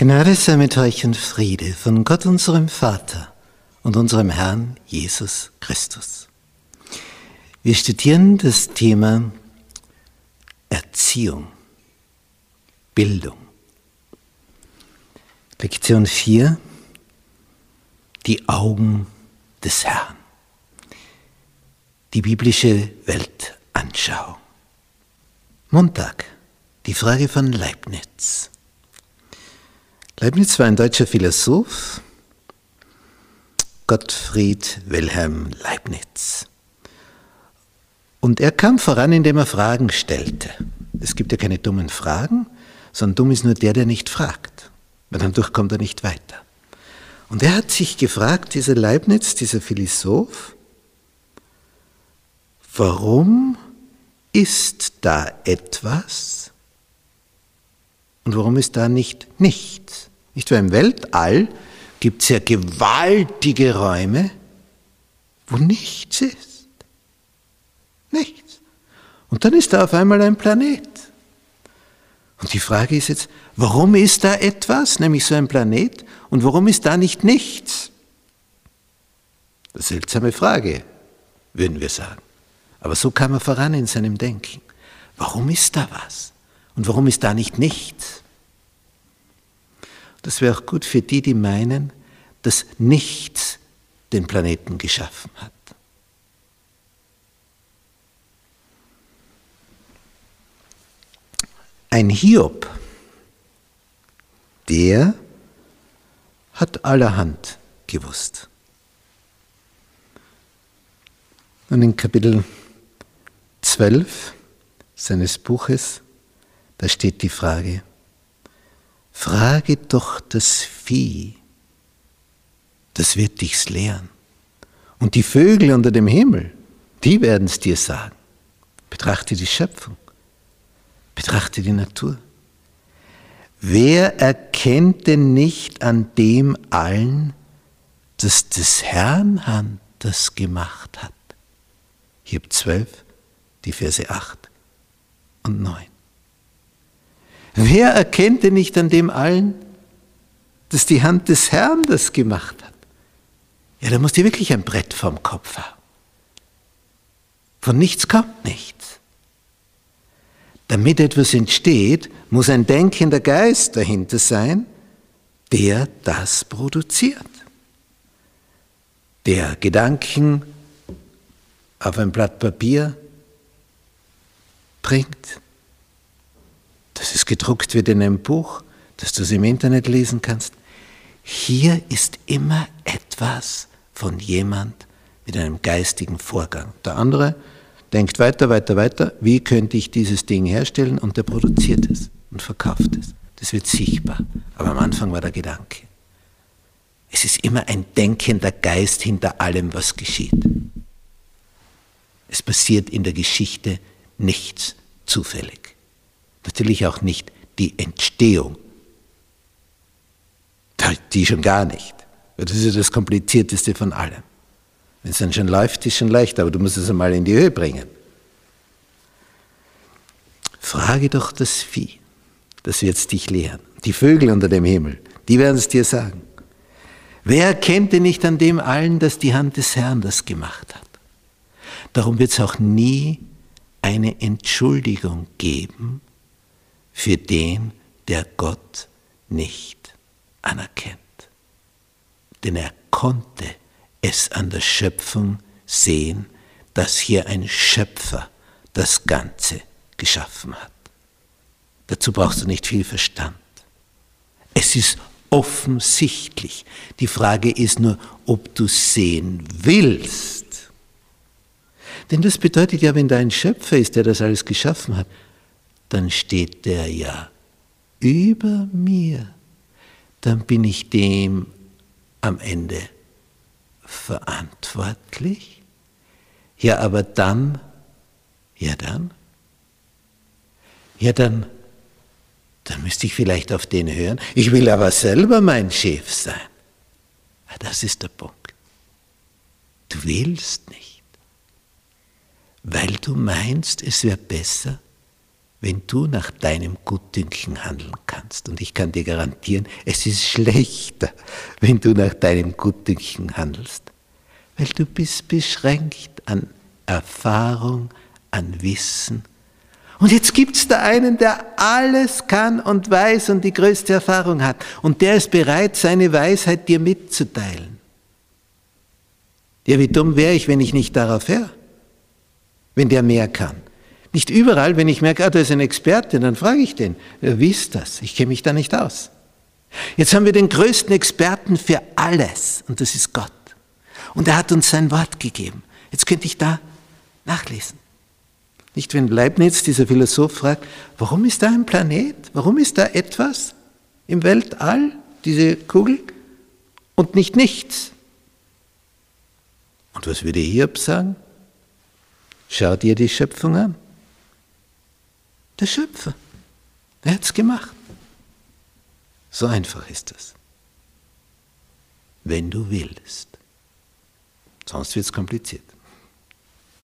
Gnade sei mit euch und Friede von Gott unserem Vater und unserem Herrn Jesus Christus. Wir studieren das Thema Erziehung, Bildung. Lektion 4, die Augen des Herrn. Die biblische Weltanschauung. Montag, die Frage von Leibniz. Leibniz war ein deutscher Philosoph, Gottfried Wilhelm Leibniz. Und er kam voran, indem er Fragen stellte. Es gibt ja keine dummen Fragen, sondern dumm ist nur der, der nicht fragt, weil dadurch kommt er nicht weiter. Und er hat sich gefragt, dieser Leibniz, dieser Philosoph, warum ist da etwas und warum ist da nicht nichts? Nicht wahr? Im Weltall gibt es ja gewaltige Räume, wo nichts ist. Nichts. Und dann ist da auf einmal ein Planet. Und die Frage ist jetzt, warum ist da etwas, nämlich so ein Planet, und warum ist da nicht nichts? Eine seltsame Frage, würden wir sagen. Aber so kam er voran in seinem Denken. Warum ist da was? Und warum ist da nicht nichts? Das wäre auch gut für die, die meinen, dass nichts den Planeten geschaffen hat. Ein Hiob, der hat allerhand gewusst. Und in Kapitel 12 seines Buches, da steht die Frage, frage doch das Vieh, das wird dich's lehren. Und die Vögel unter dem Himmel, die werden es dir sagen. Betrachte die Schöpfung, betrachte die Natur. Wer erkennt denn nicht an dem allen, dass des Herrn Hand das gemacht hat? Hiob 12, die Verse 8 und 9. Wer erkennt denn nicht an dem allen, dass die Hand des Herrn das gemacht hat? Ja, da musst du wirklich ein Brett vom Kopf haben. Von nichts kommt nichts. Damit etwas entsteht, muss ein denkender Geist dahinter sein, der das produziert. Der Gedanken auf ein Blatt Papier bringt, gedruckt wird in einem Buch, dass du es im Internet lesen kannst. Hier ist immer etwas von jemand mit einem geistigen Vorgang. Der andere denkt weiter, weiter, weiter, wie könnte ich dieses Ding herstellen und der produziert es und verkauft es. Das wird sichtbar. Aber am Anfang war der Gedanke. Es ist immer ein denkender Geist hinter allem, was geschieht. Es passiert in der Geschichte nichts zufällig. Natürlich auch nicht die Entstehung. Die schon gar nicht. Das ist ja das Komplizierteste von allem. Wenn es dann schon läuft, ist es schon leicht, aber du musst es einmal in die Höhe bringen. Frage doch das Vieh, das wird es dich lehren. Die Vögel unter dem Himmel, die werden es dir sagen. Wer erkennte nicht an dem allen, dass die Hand des Herrn das gemacht hat? Darum wird es auch nie eine Entschuldigung geben für den, der Gott nicht anerkennt. Denn er konnte es an der Schöpfung sehen, dass hier ein Schöpfer das Ganze geschaffen hat. Dazu brauchst du nicht viel Verstand. Es ist offensichtlich. Die Frage ist nur, ob du sehen willst. Denn das bedeutet ja, wenn da ein Schöpfer ist, der das alles geschaffen hat, dann steht der ja über mir. Dann bin ich dem am Ende verantwortlich. Ja, aber dann, ja dann, ja dann, dann müsste ich vielleicht auf den hören. Ich will aber selber mein Chef sein. Das ist der Punkt. Du willst nicht weil du meinst, es wäre besser, wenn du nach deinem Gutdünken handeln kannst. Und ich kann dir garantieren, es ist schlechter, wenn du nach deinem Gutdünken handelst, weil du bist beschränkt an Erfahrung, an Wissen. Und jetzt gibt es da einen, der alles kann und weiß und die größte Erfahrung hat. Und der ist bereit, seine Weisheit dir mitzuteilen. Ja, wie dumm wäre ich, wenn ich nicht darauf wäre, wenn der mehr kann. Nicht überall, wenn ich merke, ah, da ist ein Experte, dann frage ich den, wie ist das? Ich kenne mich da nicht aus. Jetzt haben wir den größten Experten für alles und das ist Gott. Und er hat uns sein Wort gegeben. Jetzt könnte ich da nachlesen. Nicht, wenn Leibniz, dieser Philosoph, fragt, warum ist da ein Planet? Warum ist da etwas im Weltall, diese Kugel, und nicht nichts? Und was würde Hiob sagen? Schau dir die Schöpfung an. Der Schöpfer. Er hat es gemacht. So einfach ist es. Wenn du willst. Sonst wird es kompliziert.